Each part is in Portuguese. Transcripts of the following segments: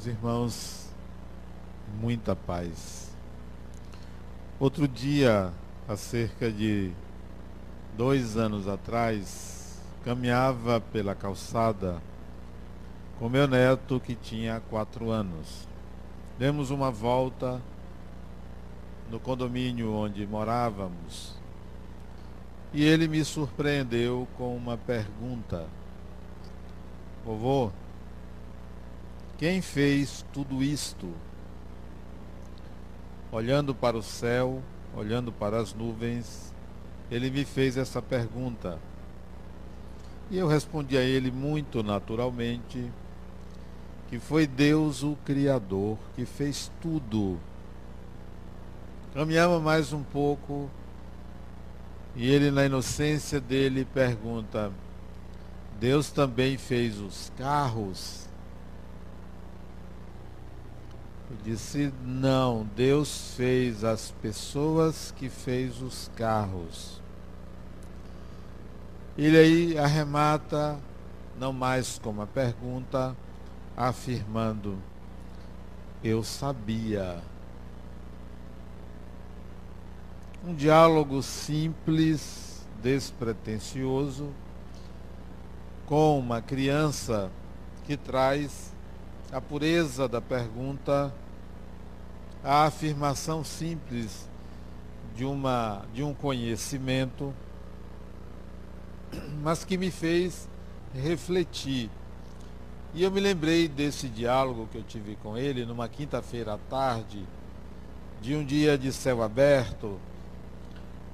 Meus irmãos, muita paz. Outro dia, há cerca de dois anos atrás, caminhava pela calçada com meu neto que tinha quatro anos. Demos uma volta no condomínio onde morávamos e ele me surpreendeu com uma pergunta. Vovô, quem fez tudo isto? Olhando para o céu, olhando para as nuvens, ele me fez essa pergunta. E eu respondi a ele muito naturalmente que foi Deus o Criador que fez tudo. Caminhamos mais um pouco e ele, na inocência dele, pergunta: Deus também fez os carros? Eu disse: Não, Deus fez as pessoas que fez os carros. Ele aí arremata, não mais com uma pergunta, afirmando: Eu sabia. Um diálogo simples, despretensioso, com uma criança que traz a pureza da pergunta, a afirmação simples de, uma, de um conhecimento, mas que me fez refletir. E eu me lembrei desse diálogo que eu tive com ele numa quinta-feira à tarde, de um dia de céu aberto,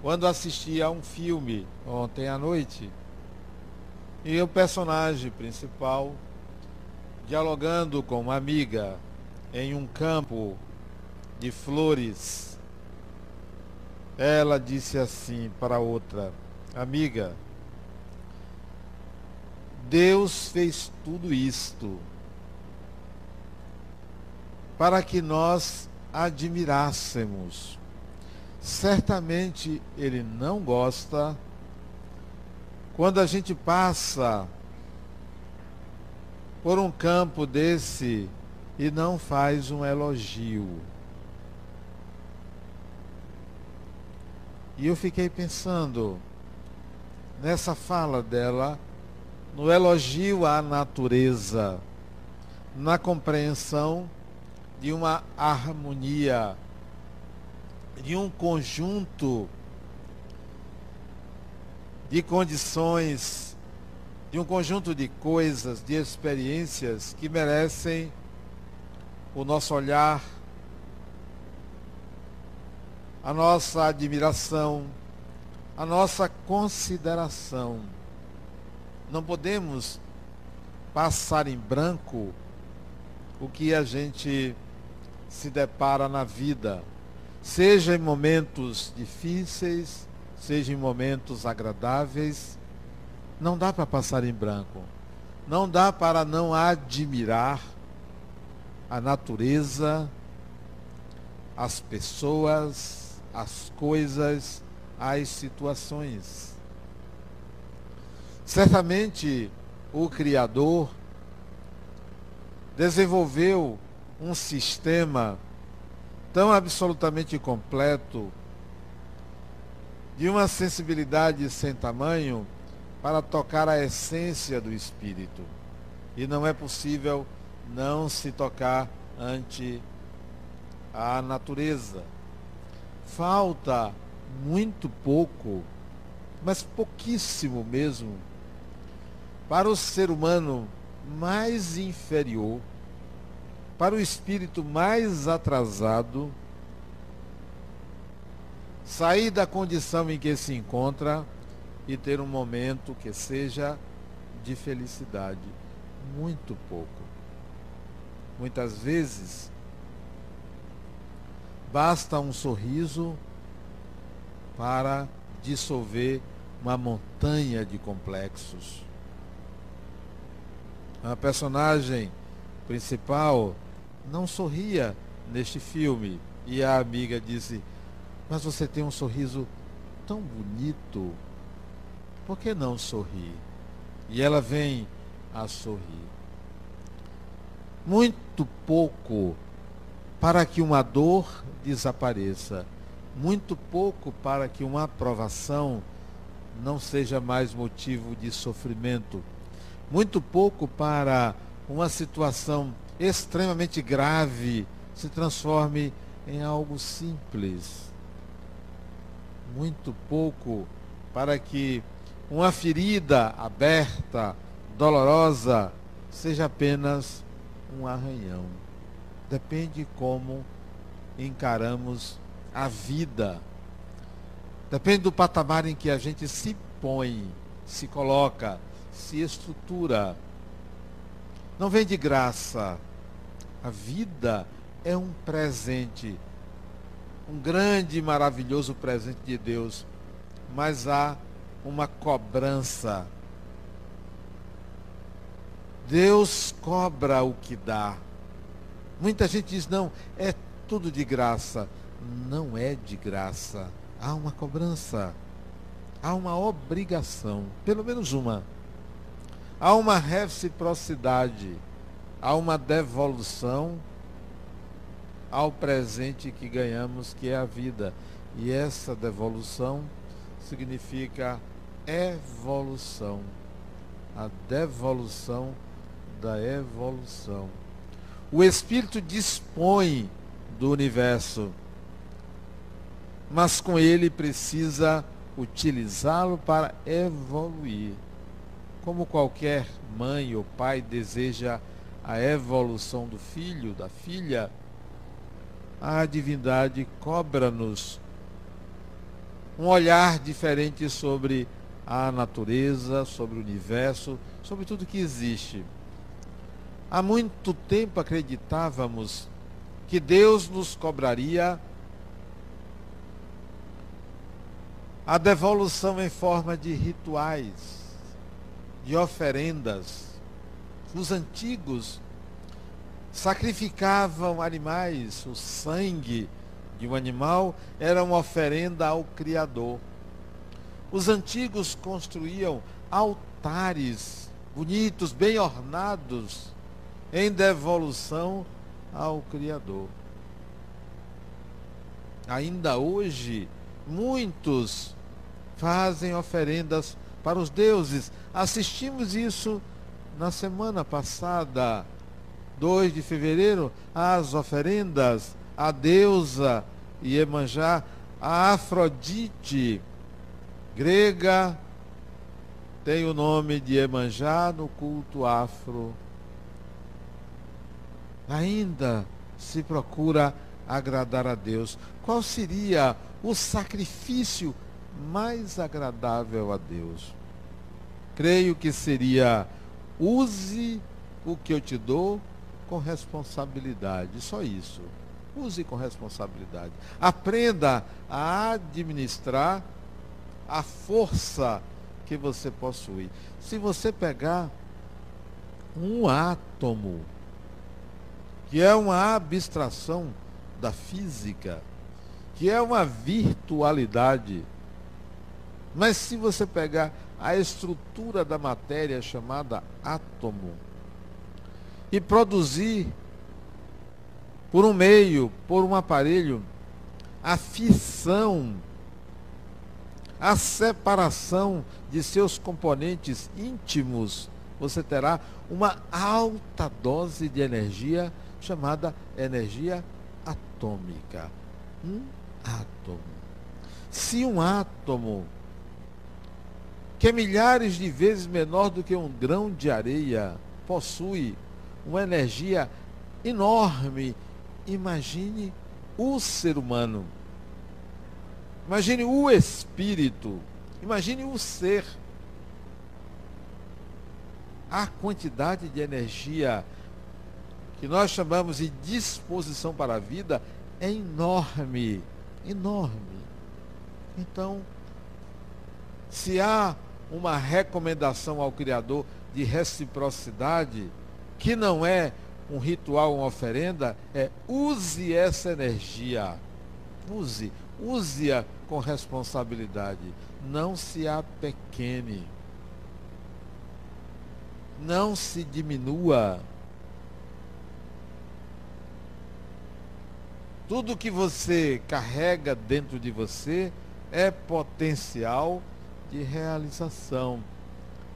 quando assisti a um filme ontem à noite, e o personagem principal dialogando com uma amiga em um campo de flores, ela disse assim para outra amiga: Deus fez tudo isto para que nós admirássemos. Certamente ele não gosta. Quando a gente passa por um campo desse e não faz um elogio. E eu fiquei pensando nessa fala dela, no elogio à natureza, na compreensão de uma harmonia de um conjunto de condições, de um conjunto de coisas, de experiências que merecem o nosso olhar, a nossa admiração, a nossa consideração. Não podemos passar em branco o que a gente se depara na vida seja em momentos difíceis, seja em momentos agradáveis, não dá para passar em branco. Não dá para não admirar a natureza, as pessoas, as coisas, as situações. Certamente o Criador desenvolveu um sistema tão absolutamente completo, de uma sensibilidade sem tamanho para tocar a essência do espírito. E não é possível não se tocar ante a natureza. Falta muito pouco, mas pouquíssimo mesmo, para o ser humano mais inferior para o espírito mais atrasado sair da condição em que se encontra e ter um momento que seja de felicidade. Muito pouco. Muitas vezes basta um sorriso para dissolver uma montanha de complexos. A personagem principal não sorria neste filme. E a amiga disse: Mas você tem um sorriso tão bonito, por que não sorrir? E ela vem a sorrir. muito pouco para que uma dor desapareça, muito pouco para que uma aprovação não seja mais motivo de sofrimento, muito pouco para uma situação extremamente grave se transforme em algo simples. Muito pouco para que uma ferida aberta, dolorosa, seja apenas um arranhão. Depende como encaramos a vida. Depende do patamar em que a gente se põe, se coloca, se estrutura. Não vem de graça. A vida é um presente, um grande e maravilhoso presente de Deus, mas há uma cobrança. Deus cobra o que dá. Muita gente diz: não, é tudo de graça. Não é de graça. Há uma cobrança. Há uma obrigação. Pelo menos uma. Há uma reciprocidade. Há uma devolução ao presente que ganhamos, que é a vida. E essa devolução significa evolução. A devolução da evolução. O Espírito dispõe do universo, mas com ele precisa utilizá-lo para evoluir. Como qualquer mãe ou pai deseja a evolução do filho, da filha, a divindade cobra-nos um olhar diferente sobre a natureza, sobre o universo, sobre tudo que existe. Há muito tempo acreditávamos que Deus nos cobraria a devolução em forma de rituais, de oferendas. Os antigos sacrificavam animais, o sangue de um animal era uma oferenda ao Criador. Os antigos construíam altares bonitos, bem ornados, em devolução ao Criador. Ainda hoje, muitos fazem oferendas para os deuses. Assistimos isso na semana passada, 2 de fevereiro, as oferendas à deusa Iemanjá, a Afrodite, grega, tem o nome de Iemanjá no culto afro. Ainda se procura agradar a Deus. Qual seria o sacrifício mais agradável a Deus? Creio que seria use o que eu te dou com responsabilidade. Só isso. Use com responsabilidade. Aprenda a administrar a força que você possui. Se você pegar um átomo, que é uma abstração da física, que é uma virtualidade, mas se você pegar a estrutura da matéria chamada átomo e produzir por um meio, por um aparelho, a fissão, a separação de seus componentes íntimos, você terá uma alta dose de energia chamada energia atômica. Um átomo. Se um átomo, que é milhares de vezes menor do que um grão de areia, possui uma energia enorme imagine o ser humano. Imagine o espírito. Imagine o ser. A quantidade de energia que nós chamamos de disposição para a vida é enorme. Enorme. Então, se há uma recomendação ao Criador de reciprocidade, que não é um ritual, uma oferenda, é use essa energia. Use, use-a com responsabilidade. Não se apequene. Não se diminua. Tudo que você carrega dentro de você é potencial de realização.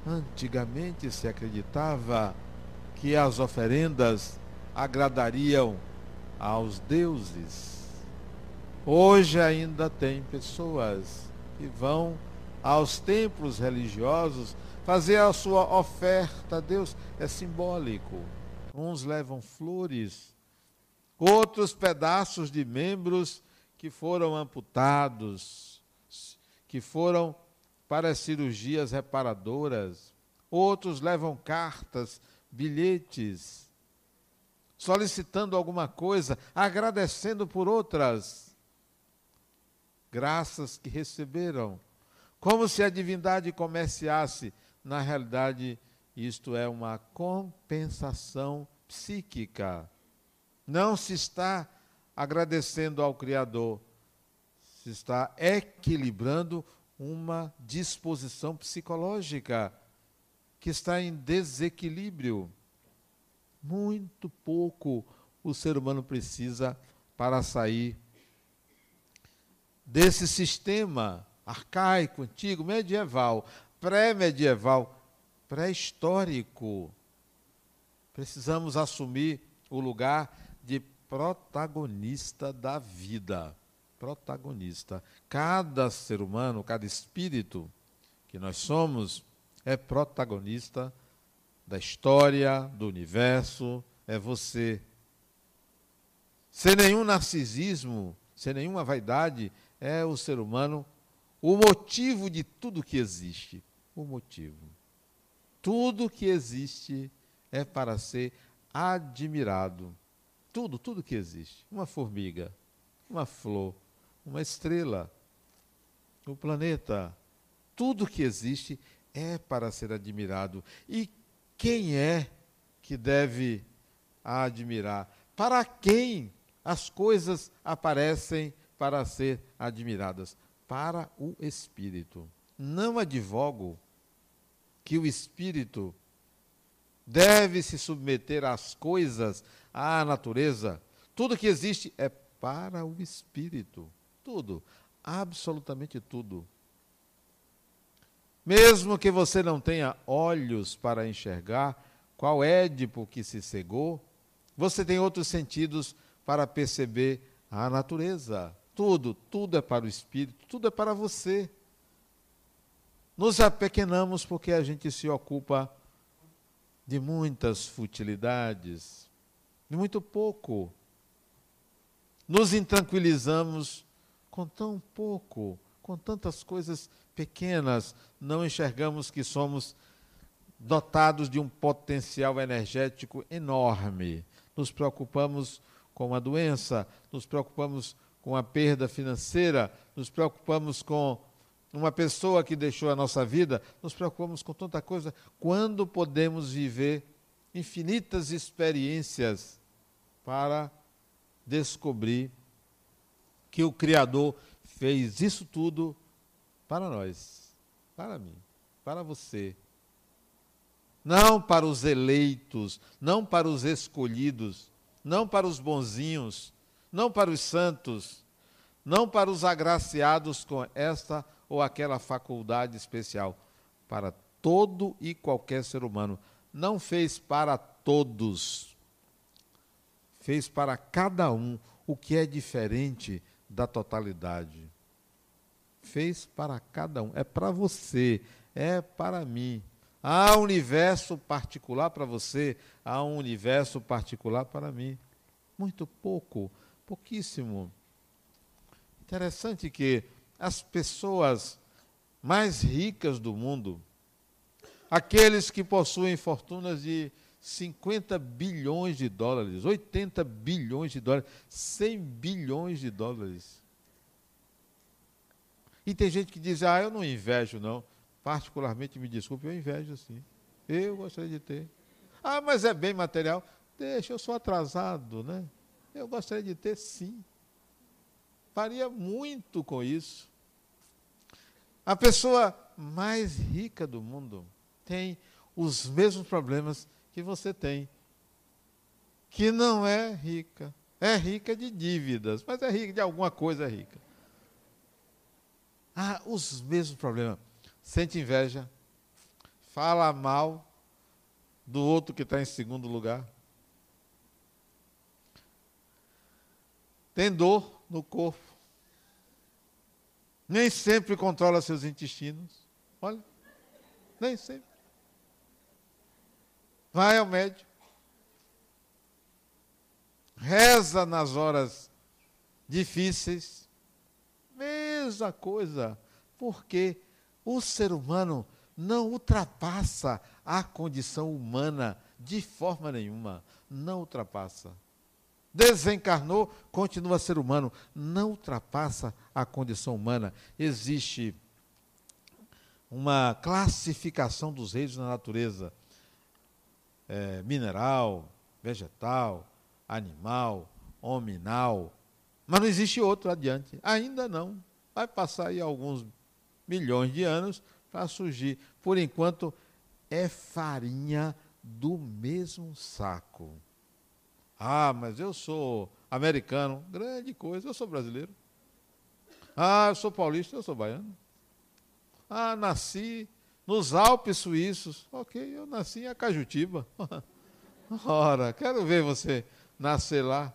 Antigamente se acreditava que as oferendas agradariam aos deuses. Hoje ainda tem pessoas que vão aos templos religiosos fazer a sua oferta a Deus. É simbólico. Uns levam flores, outros pedaços de membros que foram amputados, que foram para cirurgias reparadoras. Outros levam cartas, bilhetes, solicitando alguma coisa, agradecendo por outras graças que receberam. Como se a divindade comerciasse. Na realidade, isto é uma compensação psíquica. Não se está agradecendo ao Criador, se está equilibrando uma disposição psicológica que está em desequilíbrio. Muito pouco o ser humano precisa para sair desse sistema arcaico, antigo, medieval, pré-medieval, pré-histórico. Precisamos assumir o lugar de protagonista da vida protagonista. Cada ser humano, cada espírito que nós somos, é protagonista da história, do universo, é você. Sem nenhum narcisismo, sem nenhuma vaidade, é o ser humano o motivo de tudo que existe. O motivo. Tudo que existe é para ser admirado. Tudo, tudo que existe. Uma formiga, uma flor, uma estrela, o planeta, tudo que existe é para ser admirado. E quem é que deve admirar? Para quem as coisas aparecem para ser admiradas? Para o espírito. Não advogo que o espírito deve se submeter às coisas, à natureza. Tudo que existe é para o espírito. Tudo, absolutamente tudo. Mesmo que você não tenha olhos para enxergar qual Édipo que se cegou, você tem outros sentidos para perceber a natureza. Tudo, tudo é para o espírito, tudo é para você. Nos apequenamos porque a gente se ocupa de muitas futilidades, de muito pouco. Nos intranquilizamos com tão pouco, com tantas coisas pequenas, não enxergamos que somos dotados de um potencial energético enorme. Nos preocupamos com a doença, nos preocupamos com a perda financeira, nos preocupamos com uma pessoa que deixou a nossa vida, nos preocupamos com tanta coisa, quando podemos viver infinitas experiências para descobrir que o Criador fez isso tudo para nós, para mim, para você. Não para os eleitos, não para os escolhidos, não para os bonzinhos, não para os santos, não para os agraciados com esta ou aquela faculdade especial, para todo e qualquer ser humano. Não fez para todos, fez para cada um o que é diferente da totalidade. Fez para cada um, é para você, é para mim. Há um universo particular para você, há um universo particular para mim. Muito pouco, pouquíssimo. Interessante que as pessoas mais ricas do mundo, aqueles que possuem fortunas de 50 bilhões de dólares, 80 bilhões de dólares, 100 bilhões de dólares. E tem gente que diz, ah, eu não invejo não. Particularmente, me desculpe, eu invejo sim. Eu gostaria de ter. Ah, mas é bem material. Deixa, eu sou atrasado, né? Eu gostaria de ter sim. Faria muito com isso. A pessoa mais rica do mundo tem os mesmos problemas que você tem, que não é rica, É rica de dívidas, mas é rica de alguma coisa, é rica. Ah, os mesmos problemas. Sente inveja, fala mal do outro que está em segundo lugar. Tem dor no corpo. Nem sempre controla seus intestinos. Olha, nem sempre. Vai ao médico. Reza nas horas difíceis. Mesma coisa. Porque o ser humano não ultrapassa a condição humana de forma nenhuma. Não ultrapassa. Desencarnou, continua ser humano. Não ultrapassa a condição humana. Existe uma classificação dos reinos na natureza: é, mineral, vegetal, animal, hominal. Mas não existe outro adiante. Ainda não. Vai passar aí alguns milhões de anos para surgir. Por enquanto, é farinha do mesmo saco. Ah, mas eu sou americano, grande coisa, eu sou brasileiro. Ah, eu sou paulista, eu sou baiano. Ah, nasci nos Alpes suíços. Ok, eu nasci em Acajutiba. Ora, quero ver você nascer lá.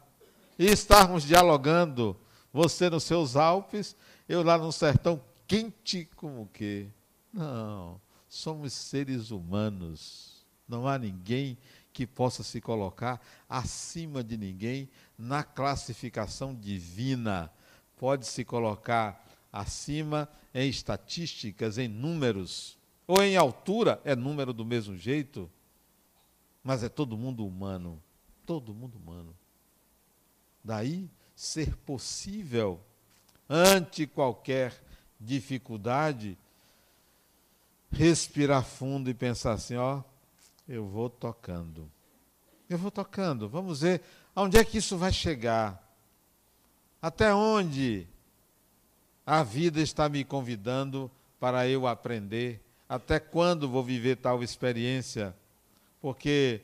E estarmos dialogando, você nos seus Alpes, eu lá no sertão quente como o quê? Não, somos seres humanos. Não há ninguém que possa se colocar acima de ninguém na classificação divina. Pode se colocar acima em estatísticas, em números, ou em altura, é número do mesmo jeito, mas é todo mundo humano. Todo mundo humano. Daí ser possível, ante qualquer dificuldade, respirar fundo e pensar assim, ó, eu vou tocando. Eu vou tocando. Vamos ver aonde é que isso vai chegar. Até onde a vida está me convidando para eu aprender. Até quando vou viver tal experiência? Porque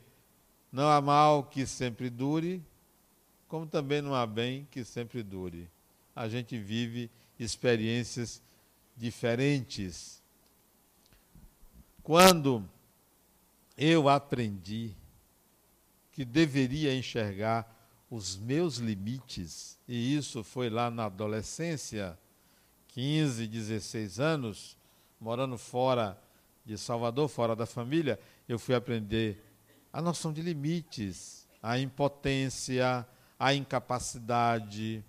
não há mal que sempre dure, como também não há bem que sempre dure. A gente vive experiências diferentes. Quando eu aprendi que deveria enxergar os meus limites, e isso foi lá na adolescência, 15, 16 anos, morando fora de Salvador, fora da família, eu fui aprender a noção de limites, a impotência, a incapacidade,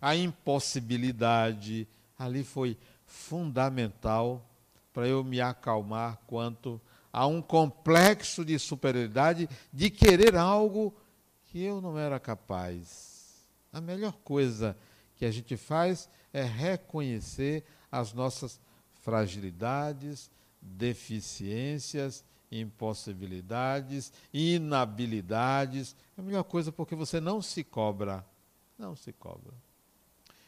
a impossibilidade. Ali foi fundamental para eu me acalmar quanto um complexo de superioridade de querer algo que eu não era capaz. A melhor coisa que a gente faz é reconhecer as nossas fragilidades, deficiências, impossibilidades, inabilidades. É a melhor coisa porque você não se cobra. Não se cobra.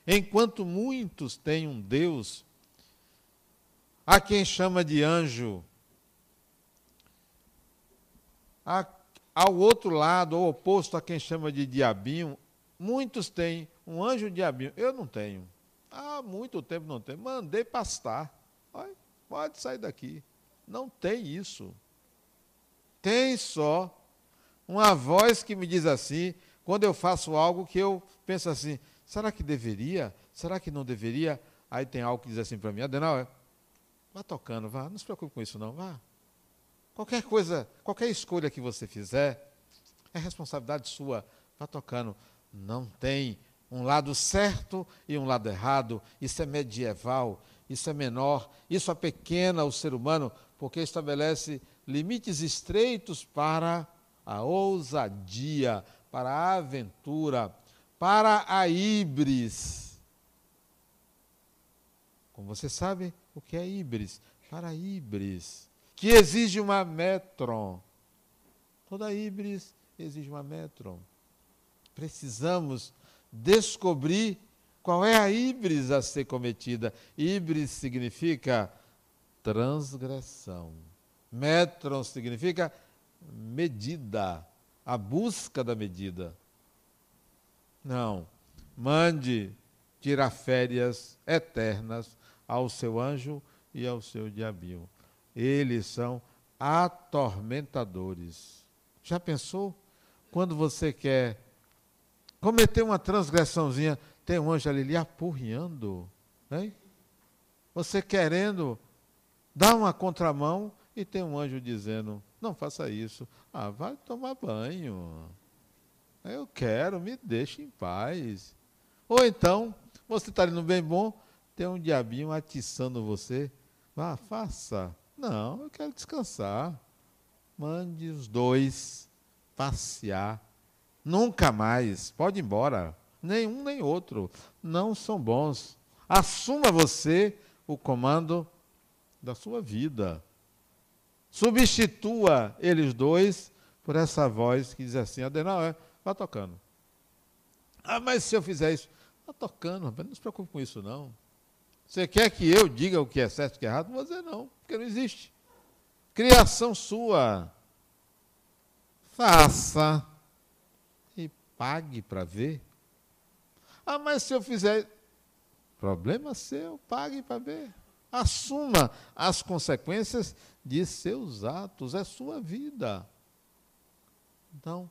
Enquanto muitos têm um Deus, há quem chama de anjo, há, ao outro lado, ao oposto a quem chama de diabinho, muitos têm um anjo diabinho. Eu não tenho. Há muito tempo não tenho. Mandei pastar. Olha, pode sair daqui. Não tem isso. Tem só uma voz que me diz assim, quando eu faço algo que eu penso assim, Será que deveria? Será que não deveria? Aí tem algo que diz assim para mim, Adenal, vá tocando, vá, não se preocupe com isso não, vá. Qualquer coisa, qualquer escolha que você fizer, é responsabilidade sua, vá tocando. Não tem um lado certo e um lado errado, isso é medieval, isso é menor, isso apequena o ser humano, porque estabelece limites estreitos para a ousadia, para a aventura, para a Ibris. Como você sabe, o que é Ibris? Para a Ibris, que exige uma metron. Toda Ibris exige uma metron. Precisamos descobrir qual é a Ibris a ser cometida. Ibris significa transgressão. Metron significa medida, a busca da medida. Não. Mande tirar férias eternas ao seu anjo e ao seu diabinho. Eles são atormentadores. Já pensou? Quando você quer cometer uma transgressãozinha, tem um anjo ali lhe apurriando. Né? Você querendo dar uma contramão e tem um anjo dizendo: não faça isso. Ah, vai tomar banho. Eu quero, me deixe em paz. Ou então, você está ali no bem bom, tem um diabinho atiçando você. Vá, faça. Não, eu quero descansar. Mande os dois passear. Nunca mais. Pode ir embora. Nenhum nem outro. Não são bons. Assuma você o comando da sua vida. Substitua eles dois por essa voz que diz assim: Adenal, é, vá tocando. Ah, mas se eu fizer isso, vá tocando, não se preocupe com isso, não. Você quer que eu diga o que é certo e o que é errado? Não vou dizer não, porque não existe. Criação sua. Faça e pague para ver. Ah, mas se eu fizer. Problema seu, pague para ver. Assuma as consequências de seus atos, é sua vida. Então,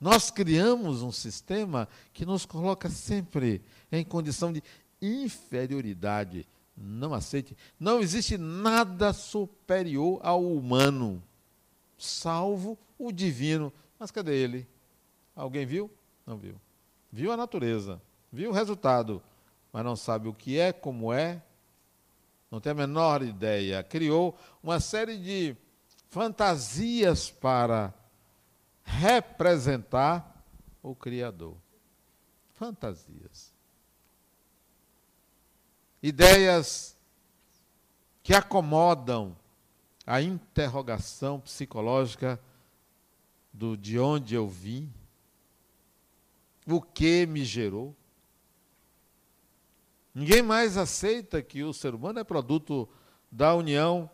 nós criamos um sistema que nos coloca sempre em condição de inferioridade. Não aceite. Não existe nada superior ao humano, salvo o divino. Mas cadê ele? Alguém viu? Não viu. Viu a natureza, viu o resultado, mas não sabe o que é, como é, não tem a menor ideia. Criou uma série de fantasias para representar o Criador. Fantasias ideias que acomodam a interrogação psicológica do de onde eu vim, o que me gerou. Ninguém mais aceita que o ser humano é produto da união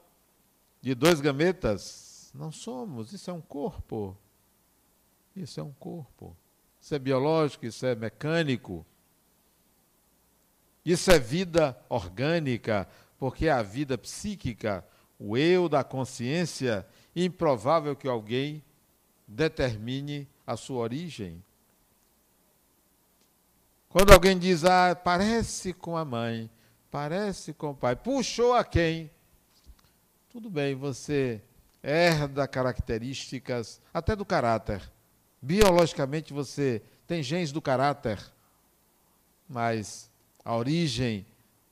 de dois gametas. Não somos, isso é um corpo. Isso é um corpo. Isso é biológico, isso é mecânico. Isso é vida orgânica, porque a vida psíquica, o eu da consciência, improvável que alguém determine a sua origem. Quando alguém diz, ah, parece com a mãe, parece com o pai, puxou a quem? Tudo bem, você herda características, até do caráter. Biologicamente você tem genes do caráter, mas a origem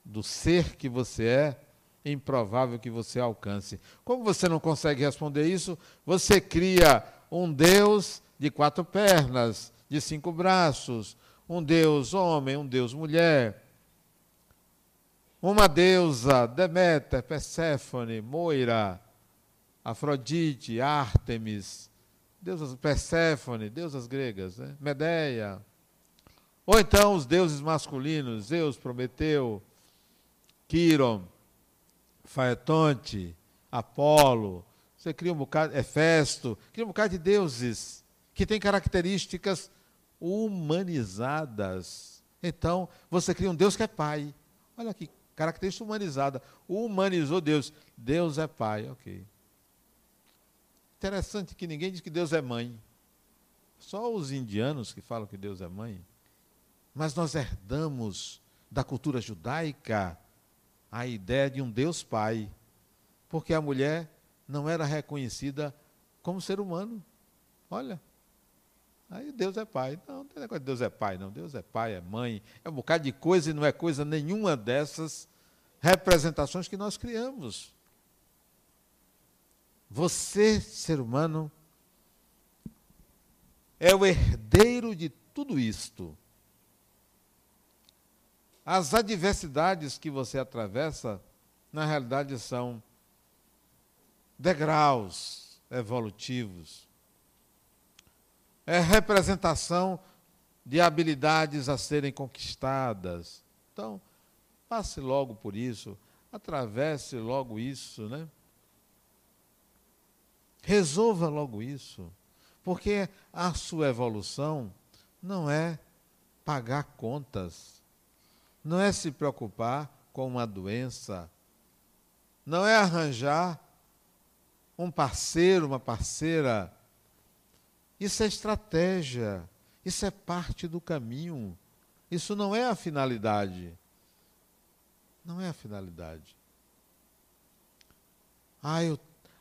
do ser que você é, é improvável que você alcance. Como você não consegue responder isso, você cria um Deus de quatro pernas, de cinco braços, um Deus homem, um Deus mulher, uma deusa, Deméter, Perséfone, Moira, Afrodite, Ártemis, deusas Perséfone, deusas gregas, né? Medeia, ou então os deuses masculinos, Zeus, Prometeu, Quiron, Faetonte, Apolo, você cria um bocado, Hefesto, cria um bocado de deuses que têm características humanizadas. Então, você cria um Deus que é pai. Olha aqui, característica humanizada. Humanizou Deus. Deus é pai, ok. Interessante que ninguém diz que Deus é mãe. Só os indianos que falam que Deus é mãe. Mas nós herdamos da cultura judaica a ideia de um Deus Pai, porque a mulher não era reconhecida como ser humano. Olha, aí Deus é pai. Não, não tem negócio de Deus é pai, não. Deus é pai, é mãe, é um bocado de coisa e não é coisa nenhuma dessas representações que nós criamos. Você, ser humano, é o herdeiro de tudo isto. As adversidades que você atravessa, na realidade, são degraus evolutivos. É representação de habilidades a serem conquistadas. Então, passe logo por isso, atravesse logo isso, né? Resolva logo isso, porque a sua evolução não é pagar contas, não é se preocupar com uma doença, não é arranjar um parceiro, uma parceira. Isso é estratégia, isso é parte do caminho. Isso não é a finalidade. Não é a finalidade. Ah, eu,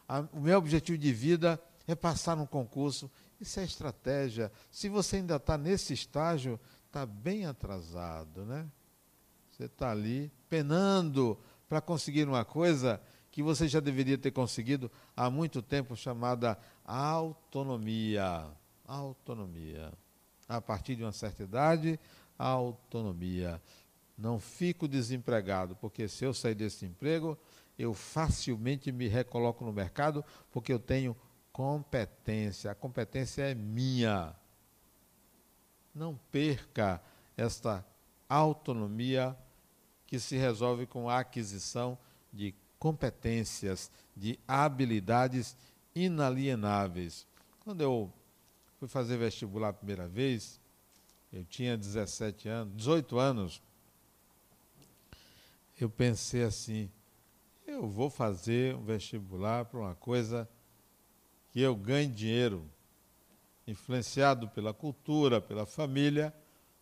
a, o meu objetivo de vida é passar num concurso. Isso é estratégia. Se você ainda está nesse estágio, está bem atrasado, né? Você está ali penando para conseguir uma coisa que você já deveria ter conseguido há muito tempo, chamada autonomia. Autonomia. A partir de uma certa idade, autonomia. Não fico desempregado, porque se eu sair desse emprego, eu facilmente me recoloco no mercado, porque eu tenho competência. A competência é minha. Não perca esta autonomia que se resolve com a aquisição de competências, de habilidades inalienáveis. Quando eu fui fazer vestibular a primeira vez, eu tinha 17 anos, 18 anos, eu pensei assim, eu vou fazer um vestibular para uma coisa que eu ganhe dinheiro, influenciado pela cultura, pela família,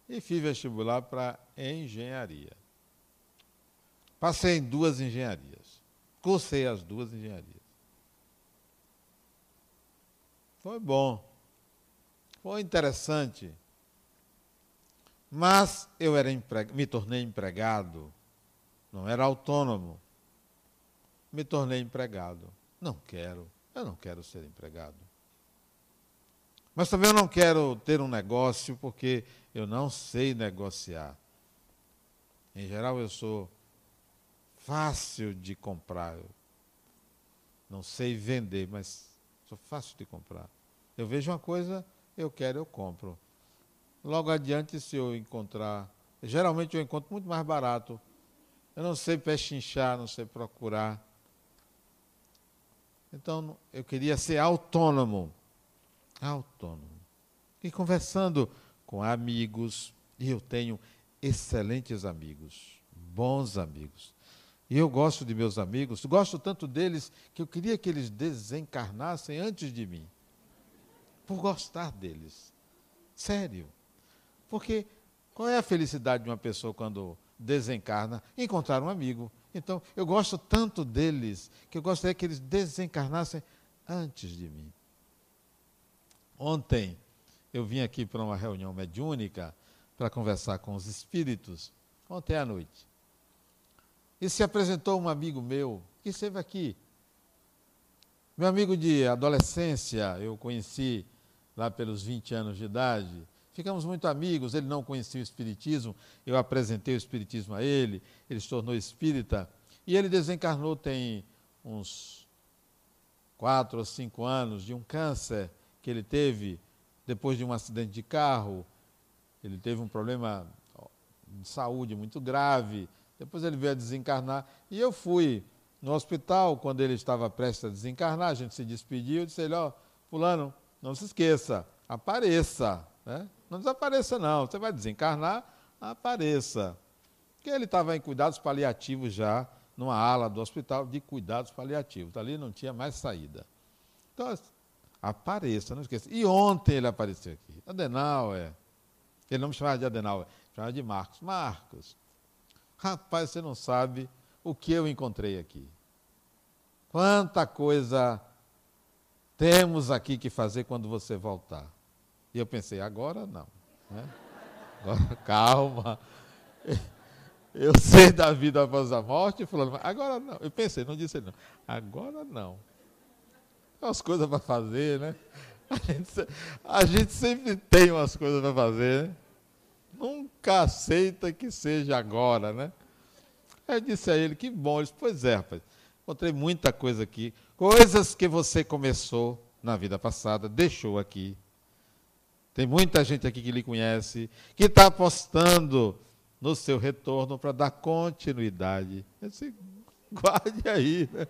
e fiz vestibular para engenharia. Passei em duas engenharias. Cursei as duas engenharias. Foi bom. Foi interessante. Mas eu era me tornei empregado. Não era autônomo. Me tornei empregado. Não quero. Eu não quero ser empregado. Mas também eu não quero ter um negócio porque eu não sei negociar. Em geral, eu sou fácil de comprar. Não sei vender, mas sou fácil de comprar. Eu vejo uma coisa, eu quero, eu compro. Logo adiante, se eu encontrar, geralmente eu encontro muito mais barato. Eu não sei pechinchar, não sei procurar. Então, eu queria ser autônomo. Autônomo. E conversando com amigos, e eu tenho excelentes amigos, bons amigos. E eu gosto de meus amigos, gosto tanto deles que eu queria que eles desencarnassem antes de mim. Por gostar deles. Sério. Porque qual é a felicidade de uma pessoa quando desencarna? Encontrar um amigo. Então, eu gosto tanto deles que eu gostaria que eles desencarnassem antes de mim. Ontem eu vim aqui para uma reunião mediúnica para conversar com os espíritos, ontem à noite. E se apresentou um amigo meu que esteve aqui. Meu amigo de adolescência, eu conheci lá pelos 20 anos de idade. Ficamos muito amigos, ele não conhecia o Espiritismo, eu apresentei o Espiritismo a ele, ele se tornou espírita. E ele desencarnou tem uns quatro ou cinco anos de um câncer que ele teve depois de um acidente de carro. Ele teve um problema de saúde muito grave depois ele veio a desencarnar e eu fui no hospital quando ele estava prestes a desencarnar. A gente se despediu. Eu disse: ele, ó, Fulano, não se esqueça, apareça. Né? Não desapareça, não. Você vai desencarnar, apareça. Porque ele estava em cuidados paliativos já, numa ala do hospital de cuidados paliativos. Ali não tinha mais saída. Então, apareça, não esqueça. E ontem ele apareceu aqui. Adenal, é. Ele não me chamava de Adenal, chamava de Marcos. Marcos, Rapaz, você não sabe o que eu encontrei aqui. Quanta coisa temos aqui que fazer quando você voltar. E eu pensei, agora não. Né? Agora, calma. Eu sei da vida após a morte, falando, agora não. Eu pensei, não disse não. Agora não. As coisas para fazer, né? A gente, a gente sempre tem umas coisas para fazer, né? Nunca aceita que seja agora, né? Eu disse a ele, que bom. Ele disse, pois é, rapaz. Encontrei muita coisa aqui. Coisas que você começou na vida passada, deixou aqui. Tem muita gente aqui que lhe conhece, que está apostando no seu retorno para dar continuidade. Eu disse, guarde aí. Né?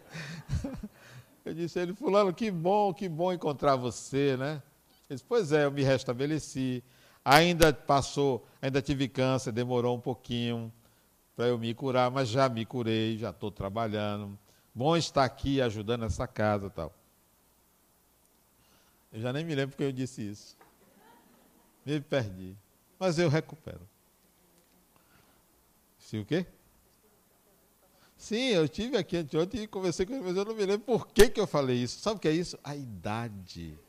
Eu disse a ele, fulano, que bom, que bom encontrar você, né? Ele disse, pois é, eu me restabeleci, Ainda passou, ainda tive câncer, demorou um pouquinho para eu me curar, mas já me curei, já estou trabalhando. Bom estar aqui ajudando essa casa tal. Eu já nem me lembro porque eu disse isso. Me perdi. Mas eu recupero. Se o quê? Sim, eu tive aqui anteontem e conversei com ele, mas eu não me lembro por que, que eu falei isso. Sabe o que é isso? A idade.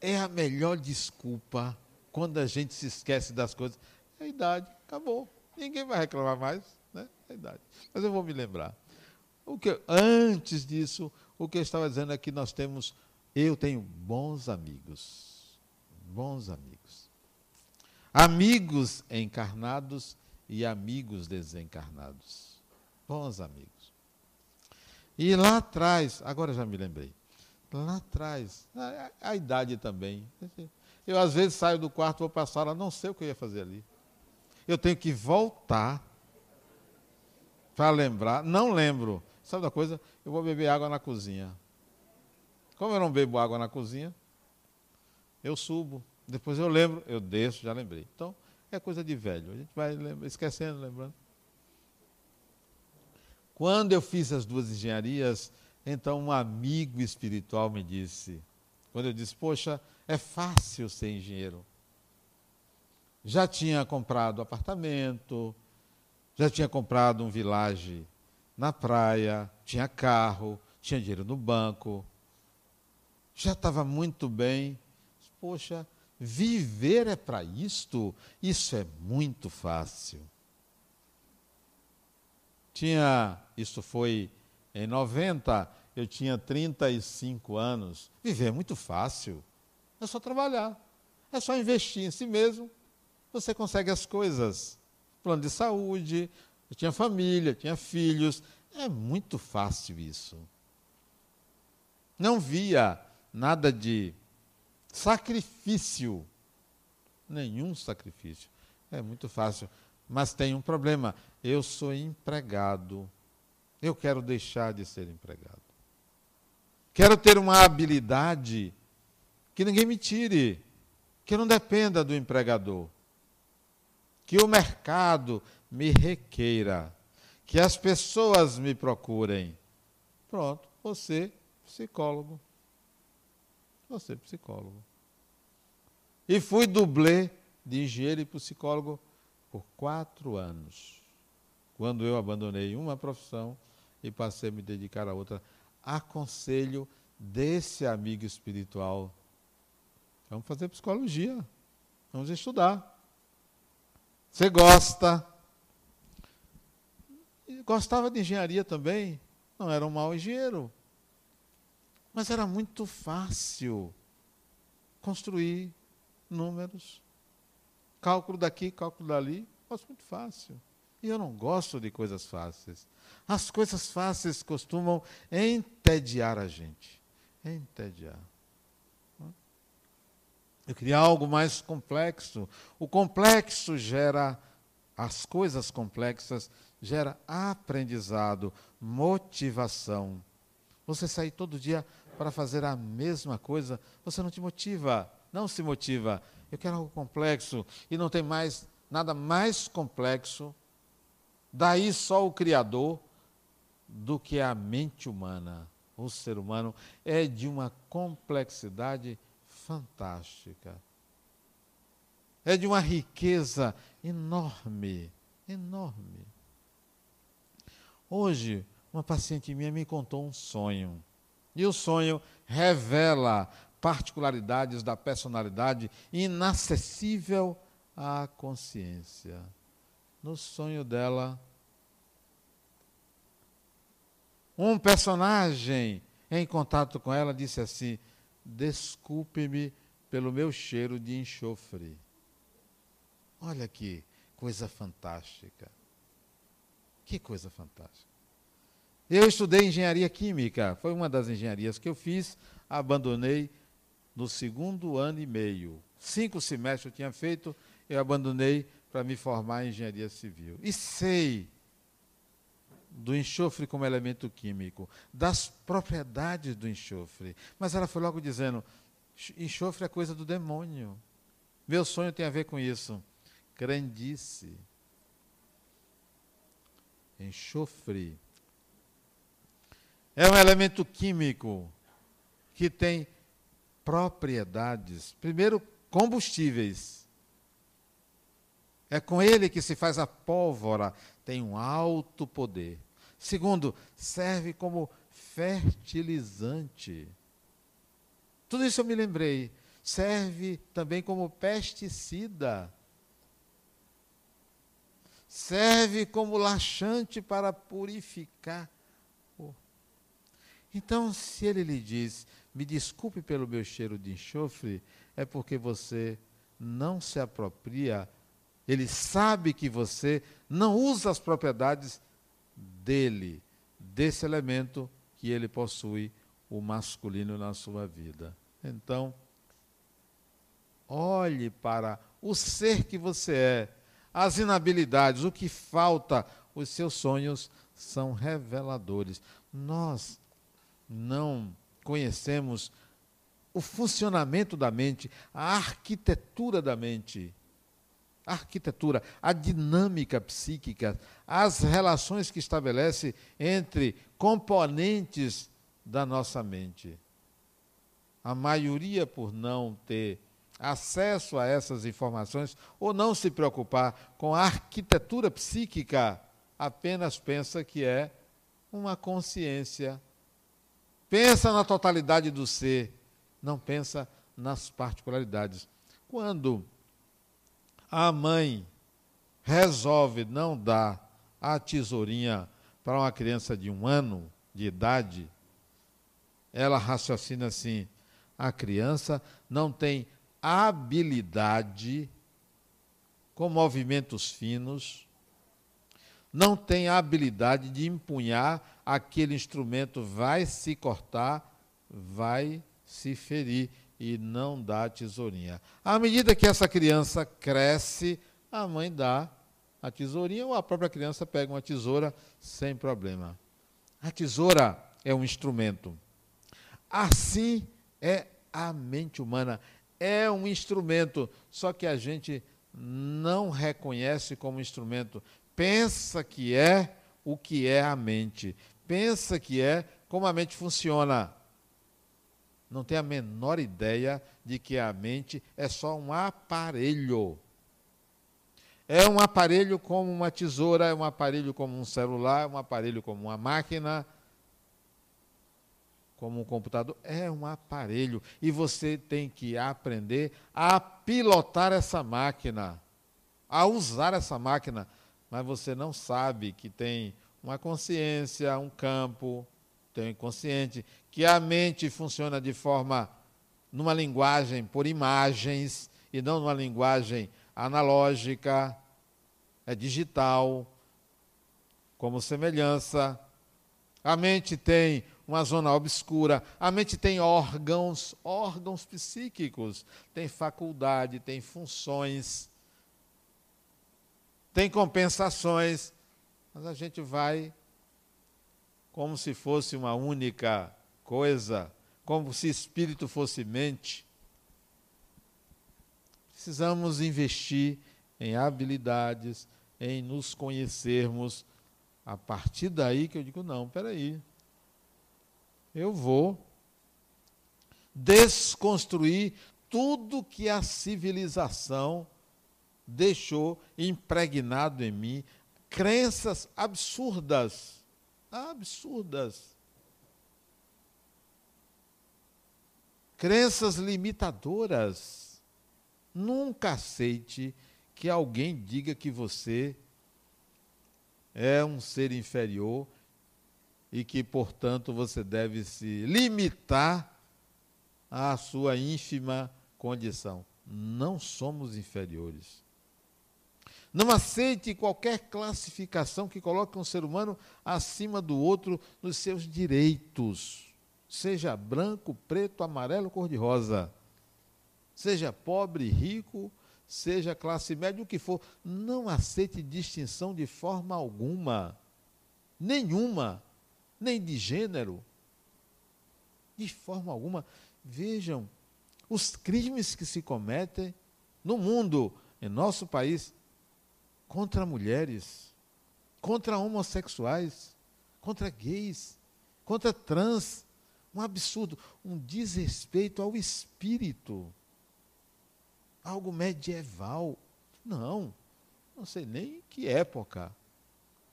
É a melhor desculpa quando a gente se esquece das coisas. É a idade, acabou. Ninguém vai reclamar mais, né? É a idade. Mas eu vou me lembrar. O que, antes disso, o que eu estava dizendo é que nós temos, eu tenho bons amigos. Bons amigos. Amigos encarnados e amigos desencarnados. Bons amigos. E lá atrás, agora já me lembrei, lá atrás, a, a, idade também. Eu às vezes saio do quarto, vou para a sala, não sei o que eu ia fazer ali. Eu tenho que voltar para lembrar, não lembro. Sabe uma coisa? Eu vou beber água na cozinha. Como eu não bebo água na cozinha, eu subo. Depois eu lembro, eu desço, já lembrei. Então, é coisa de velho. A gente vai esquecendo, lembrando. Quando eu fiz as duas engenharias, então um amigo espiritual me disse, quando eu disse, poxa, é fácil ser engenheiro. Já tinha comprado apartamento, já tinha comprado um vilage na praia, tinha carro, tinha dinheiro no banco, já estava muito bem. Poxa, Viver é para isto? Isso é muito fácil. Tinha, isso foi em 90, eu tinha 35 anos. Viver é muito fácil. É só trabalhar. É só investir em si mesmo. Você consegue as coisas. Plano de saúde, eu tinha família, tinha filhos. É muito fácil isso. Não via nada de Sacrifício. Nenhum sacrifício. É muito fácil. Mas tem um problema. Eu sou empregado. Eu quero deixar de ser empregado. Quero ter uma habilidade que ninguém me tire, que não dependa do empregador. Que o mercado me requeira, que as pessoas me procurem. Pronto, você, psicólogo. Você, psicólogo. E fui dublê de engenheiro e psicólogo por quatro anos. Quando eu abandonei uma profissão e passei a me dedicar a outra, aconselho desse amigo espiritual. Vamos fazer psicologia. Vamos estudar. Você gosta? Gostava de engenharia também? Não era um mau engenheiro. Mas era muito fácil construir números. Cálculo daqui, cálculo dali, negócio muito fácil. E eu não gosto de coisas fáceis. As coisas fáceis costumam entediar a gente. Entediar. Eu queria algo mais complexo. O complexo gera, as coisas complexas gera aprendizado, motivação. Você sair todo dia para fazer a mesma coisa, você não te motiva não se motiva. Eu quero algo complexo e não tem mais nada mais complexo. Daí só o Criador do que a mente humana. O ser humano é de uma complexidade fantástica. É de uma riqueza enorme, enorme. Hoje, uma paciente minha me contou um sonho. E o sonho revela particularidades da personalidade inacessível à consciência. No sonho dela, um personagem em contato com ela disse assim: Desculpe-me pelo meu cheiro de enxofre. Olha que coisa fantástica. Que coisa fantástica. Eu estudei engenharia química, foi uma das engenharias que eu fiz, abandonei no segundo ano e meio. Cinco semestres eu tinha feito, eu abandonei para me formar em engenharia civil. E sei do enxofre como elemento químico, das propriedades do enxofre. Mas ela foi logo dizendo: enxofre é coisa do demônio. Meu sonho tem a ver com isso. Crendice. Enxofre. É um elemento químico que tem propriedades. Primeiro, combustíveis. É com ele que se faz a pólvora, tem um alto poder. Segundo, serve como fertilizante. Tudo isso eu me lembrei. Serve também como pesticida. Serve como laxante para purificar. Então, se ele lhe diz, me desculpe pelo meu cheiro de enxofre, é porque você não se apropria, ele sabe que você não usa as propriedades dele, desse elemento que ele possui, o masculino na sua vida. Então, olhe para o ser que você é, as inabilidades, o que falta, os seus sonhos são reveladores. Nós não conhecemos o funcionamento da mente, a arquitetura da mente. A arquitetura, a dinâmica psíquica, as relações que estabelece entre componentes da nossa mente. A maioria, por não ter acesso a essas informações ou não se preocupar com a arquitetura psíquica, apenas pensa que é uma consciência pensa na totalidade do ser, não pensa nas particularidades. Quando a mãe resolve não dar a tesourinha para uma criança de um ano de idade, ela raciocina assim: a criança não tem habilidade com movimentos finos, não tem habilidade de empunhar aquele instrumento vai se cortar, vai se ferir e não dá tesourinha. À medida que essa criança cresce, a mãe dá a tesourinha ou a própria criança pega uma tesoura sem problema. A tesoura é um instrumento. Assim é a mente humana. É um instrumento, só que a gente não reconhece como instrumento. Pensa que é o que é a mente pensa que é como a mente funciona. Não tem a menor ideia de que a mente é só um aparelho. É um aparelho como uma tesoura, é um aparelho como um celular, é um aparelho como uma máquina, como um computador. É um aparelho. E você tem que aprender a pilotar essa máquina, a usar essa máquina. Mas você não sabe que tem uma consciência, um campo, tem inconsciente, que a mente funciona de forma, numa linguagem por imagens e não numa linguagem analógica, é digital, como semelhança. A mente tem uma zona obscura, a mente tem órgãos, órgãos psíquicos, tem faculdade, tem funções, tem compensações mas a gente vai como se fosse uma única coisa, como se espírito fosse mente. Precisamos investir em habilidades, em nos conhecermos. A partir daí que eu digo, não, peraí. Eu vou desconstruir tudo que a civilização deixou impregnado em mim, crenças absurdas. Absurdas. Crenças limitadoras. Nunca aceite que alguém diga que você é um ser inferior e que, portanto, você deve se limitar à sua ínfima condição. Não somos inferiores. Não aceite qualquer classificação que coloque um ser humano acima do outro nos seus direitos. Seja branco, preto, amarelo, cor-de-rosa. Seja pobre, rico, seja classe média, o que for. Não aceite distinção de forma alguma. Nenhuma. Nem de gênero. De forma alguma. Vejam, os crimes que se cometem no mundo, em nosso país, contra mulheres, contra homossexuais, contra gays, contra trans. Um absurdo, um desrespeito ao espírito. Algo medieval. Não, não sei nem que época.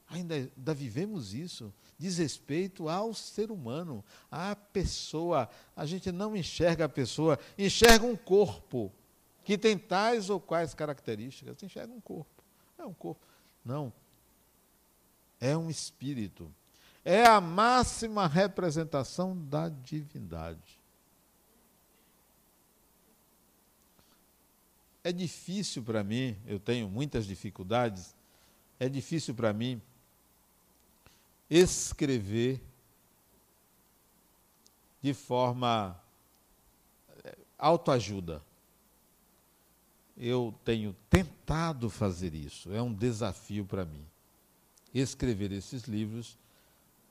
Ainda, ainda vivemos isso. Desrespeito ao ser humano, à pessoa. A gente não enxerga a pessoa, enxerga um corpo que tem tais ou quais características. Enxerga um corpo. É um corpo. Não. É um espírito. É a máxima representação da divindade. É difícil para mim, eu tenho muitas dificuldades, é difícil para mim escrever de forma eh, autoajuda. Eu tenho tentado fazer isso, é um desafio para mim. Escrever esses livros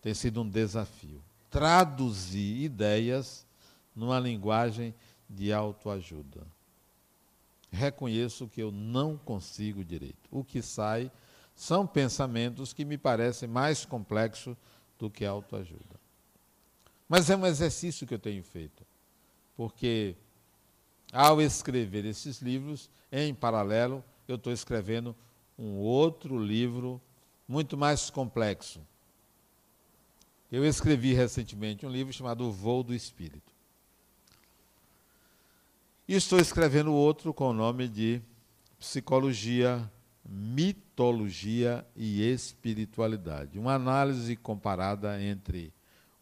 tem sido um desafio. Traduzir ideias numa linguagem de autoajuda. Reconheço que eu não consigo direito. O que sai são pensamentos que me parecem mais complexos do que autoajuda. Mas é um exercício que eu tenho feito, porque ao escrever esses livros, em paralelo, eu estou escrevendo um outro livro muito mais complexo. Eu escrevi recentemente um livro chamado O Voo do Espírito. E estou escrevendo outro com o nome de Psicologia, Mitologia e Espiritualidade. Uma análise comparada entre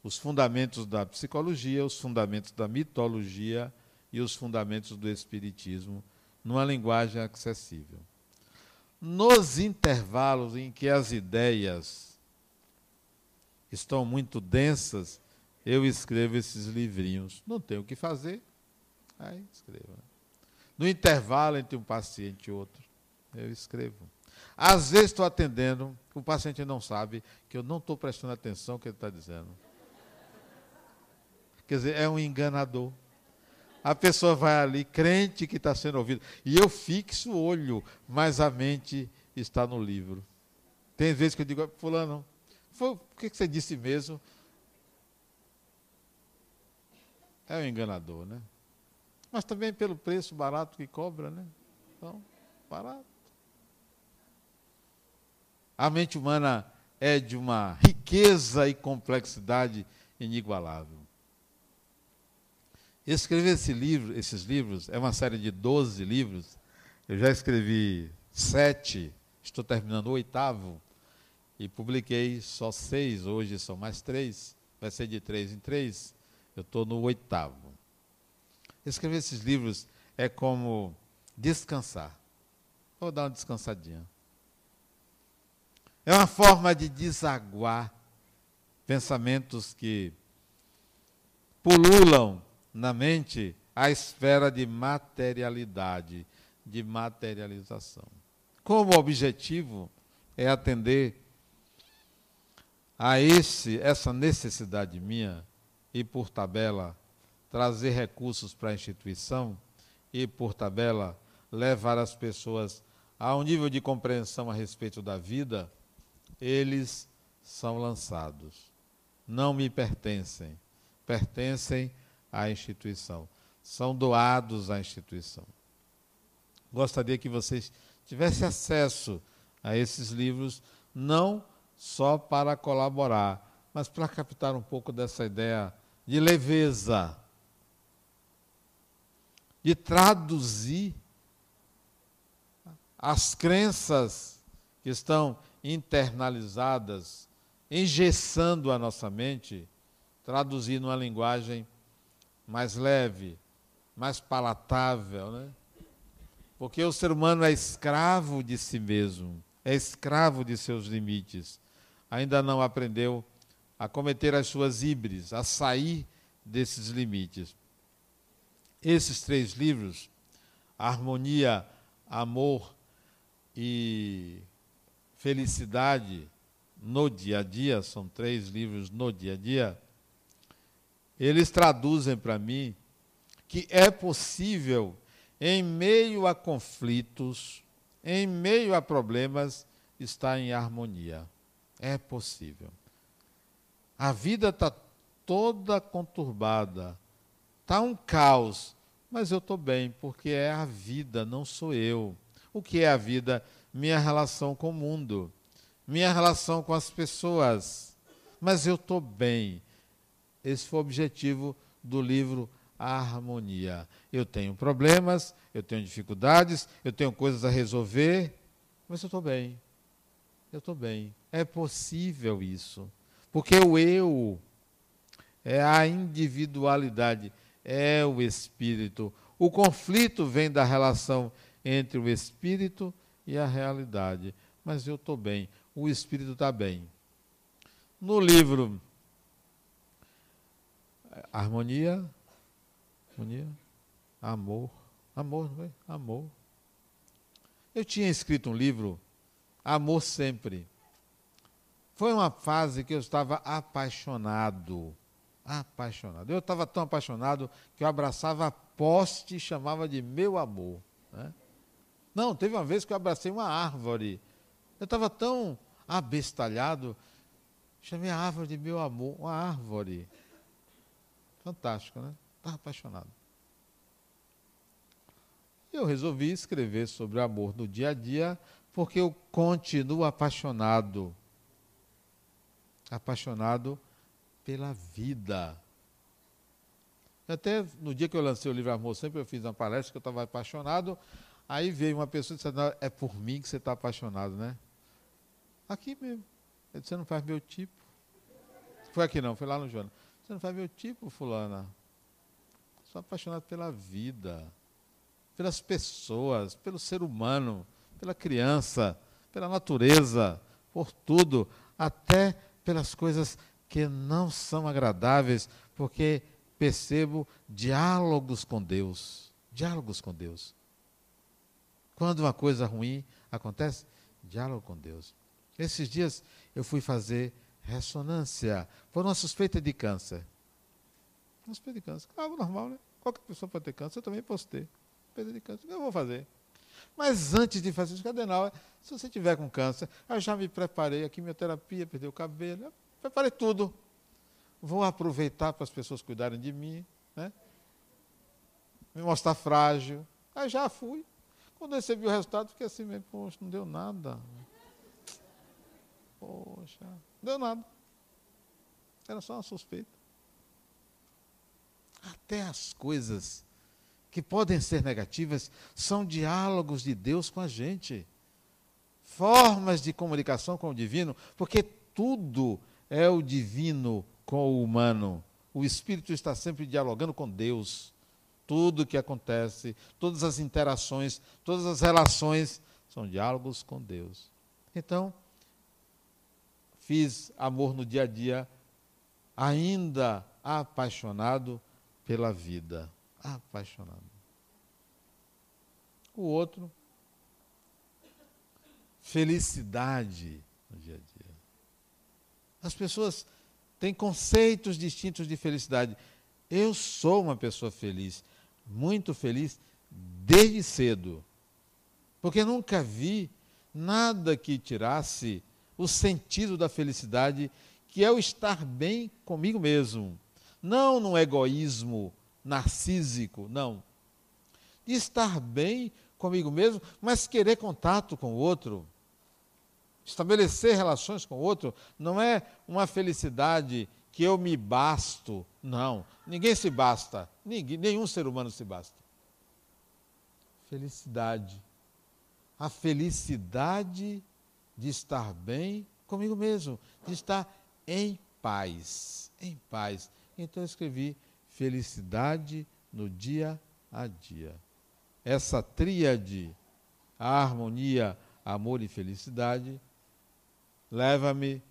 os fundamentos da psicologia, os fundamentos da mitologia e os fundamentos do Espiritismo numa linguagem acessível. Nos intervalos em que as ideias estão muito densas, eu escrevo esses livrinhos. Não tenho o que fazer, aí escrevo. No intervalo entre um paciente e outro, eu escrevo. Às vezes estou atendendo, o paciente não sabe que eu não estou prestando atenção no que ele está dizendo. Quer dizer, é um enganador. A pessoa vai ali, crente que está sendo ouvido. E eu fixo o olho, mas a mente está no livro. Tem vezes que eu digo, fulano, o que você disse mesmo? É um enganador, né? Mas também pelo preço barato que cobra, né? Então, barato. A mente humana é de uma riqueza e complexidade inigualável. Escrever esse livro, esses livros, é uma série de 12 livros. Eu já escrevi sete, estou terminando o oitavo, e publiquei só seis, hoje são mais três, vai ser de três em três, eu estou no oitavo. Escrever esses livros é como descansar. Vou dar uma descansadinha. É uma forma de desaguar pensamentos que pululam na mente a esfera de materialidade, de materialização. Como objetivo é atender a esse essa necessidade minha e por tabela trazer recursos para a instituição e por tabela levar as pessoas a um nível de compreensão a respeito da vida, eles são lançados. Não me pertencem, pertencem à instituição. São doados à instituição. Gostaria que vocês tivessem acesso a esses livros, não só para colaborar, mas para captar um pouco dessa ideia de leveza, de traduzir as crenças que estão internalizadas, engessando a nossa mente, traduzir numa linguagem mais leve, mais palatável, né? Porque o ser humano é escravo de si mesmo, é escravo de seus limites. Ainda não aprendeu a cometer as suas híbrides, a sair desses limites. Esses três livros, Harmonia, Amor e Felicidade no Dia a Dia, são três livros no dia a dia eles traduzem para mim que é possível em meio a conflitos, em meio a problemas, está em harmonia. É possível. A vida está toda conturbada, está um caos, mas eu estou bem, porque é a vida, não sou eu. O que é a vida? Minha relação com o mundo, minha relação com as pessoas. Mas eu estou bem. Esse foi o objetivo do livro A Harmonia. Eu tenho problemas, eu tenho dificuldades, eu tenho coisas a resolver, mas eu estou bem. Eu estou bem. É possível isso. Porque o eu é a individualidade, é o espírito. O conflito vem da relação entre o espírito e a realidade. Mas eu estou bem, o espírito está bem. No livro Harmonia, harmonia, amor, amor, não é? Amor. Eu tinha escrito um livro, Amor Sempre. Foi uma fase que eu estava apaixonado. Apaixonado. Eu estava tão apaixonado que eu abraçava a poste e chamava de meu amor. Né? Não, teve uma vez que eu abracei uma árvore. Eu estava tão abestalhado, chamei a árvore de meu amor, uma árvore. Fantástico, né? Estava apaixonado. Eu resolvi escrever sobre amor no dia a dia, porque eu continuo apaixonado. Apaixonado pela vida. Até no dia que eu lancei o livro Amor Sempre, eu fiz uma palestra que eu estava apaixonado. Aí veio uma pessoa e disse: É por mim que você está apaixonado, né? Aqui mesmo. Eu disse: Você não faz meu tipo. Foi aqui não, foi lá no Joana. Você não faz meu tipo, Fulana. Sou apaixonado pela vida, pelas pessoas, pelo ser humano, pela criança, pela natureza, por tudo, até pelas coisas que não são agradáveis, porque percebo diálogos com Deus. Diálogos com Deus. Quando uma coisa ruim acontece, diálogo com Deus. Esses dias eu fui fazer ressonância por uma suspeita de câncer. Uma suspeita de câncer. Algo normal, né? Qualquer pessoa pode ter câncer, eu também posso ter. Suspeita de câncer. Eu vou fazer? Mas antes de fazer isso, Cardenal, se você tiver com câncer, eu já me preparei, a quimioterapia, perdi o cabelo, preparei tudo. Vou aproveitar para as pessoas cuidarem de mim, né? me mostrar frágil. Aí já fui. Quando recebi o resultado, fiquei assim poxa, não deu nada. Poxa, deu nada. Era só uma suspeita. Até as coisas que podem ser negativas são diálogos de Deus com a gente. Formas de comunicação com o divino, porque tudo é o divino com o humano. O espírito está sempre dialogando com Deus. Tudo que acontece, todas as interações, todas as relações são diálogos com Deus. Então, fiz amor no dia a dia, ainda apaixonado pela vida. Apaixonado. O outro, felicidade no dia a dia. As pessoas têm conceitos distintos de felicidade. Eu sou uma pessoa feliz, muito feliz, desde cedo. Porque nunca vi nada que tirasse o sentido da felicidade, que é o estar bem comigo mesmo. Não no egoísmo narcísico, não. Estar bem comigo mesmo, mas querer contato com o outro. Estabelecer relações com o outro não é uma felicidade que eu me basto. Não. Ninguém se basta. Ninguém, nenhum ser humano se basta. Felicidade. A felicidade de estar bem comigo mesmo, de estar em paz. Em paz. Então eu escrevi felicidade no dia a dia. Essa tríade, a harmonia, amor e felicidade, leva-me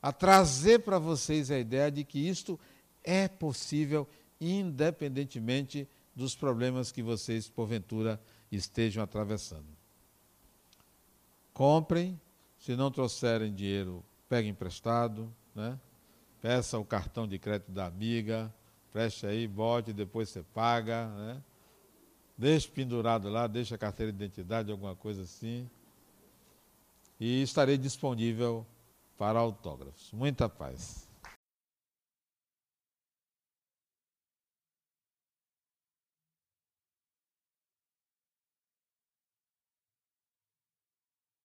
a trazer para vocês a ideia de que isto é possível independentemente dos problemas que vocês, porventura, estejam atravessando. Comprem, se não trouxerem dinheiro, peguem emprestado, né? peça o cartão de crédito da amiga, preste aí, bote, depois você paga. Né? Deixe pendurado lá, deixe a carteira de identidade, alguma coisa assim. E estarei disponível para autógrafos. Muita paz.